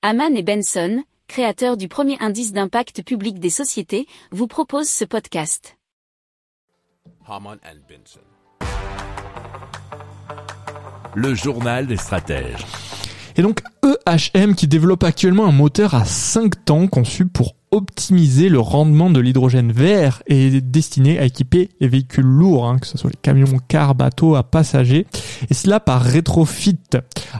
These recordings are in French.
Haman et Benson, créateurs du premier indice d'impact public des sociétés, vous proposent ce podcast. Haman and Benson. Le journal des stratèges. Et donc EHM qui développe actuellement un moteur à 5 temps conçu pour optimiser le rendement de l'hydrogène vert et destiné à équiper les véhicules lourds, hein, que ce soit les camions, cars, bateaux à passagers, et cela par rétrofit.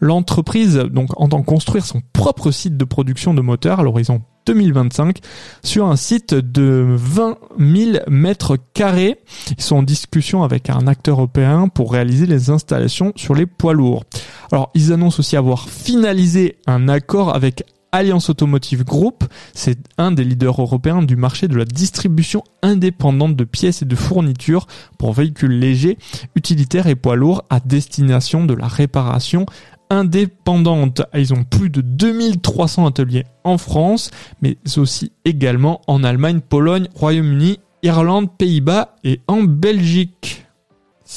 L'entreprise donc entend construire son propre site de production de moteurs à l'horizon 2025 sur un site de 20 000 mètres carrés. Ils sont en discussion avec un acteur européen pour réaliser les installations sur les poids lourds. Alors, ils annoncent aussi avoir finalisé un accord avec Alliance Automotive Group, c'est un des leaders européens du marché de la distribution indépendante de pièces et de fournitures pour véhicules légers, utilitaires et poids lourds à destination de la réparation indépendante. Ils ont plus de 2300 ateliers en France, mais aussi également en Allemagne, Pologne, Royaume-Uni, Irlande, Pays-Bas et en Belgique.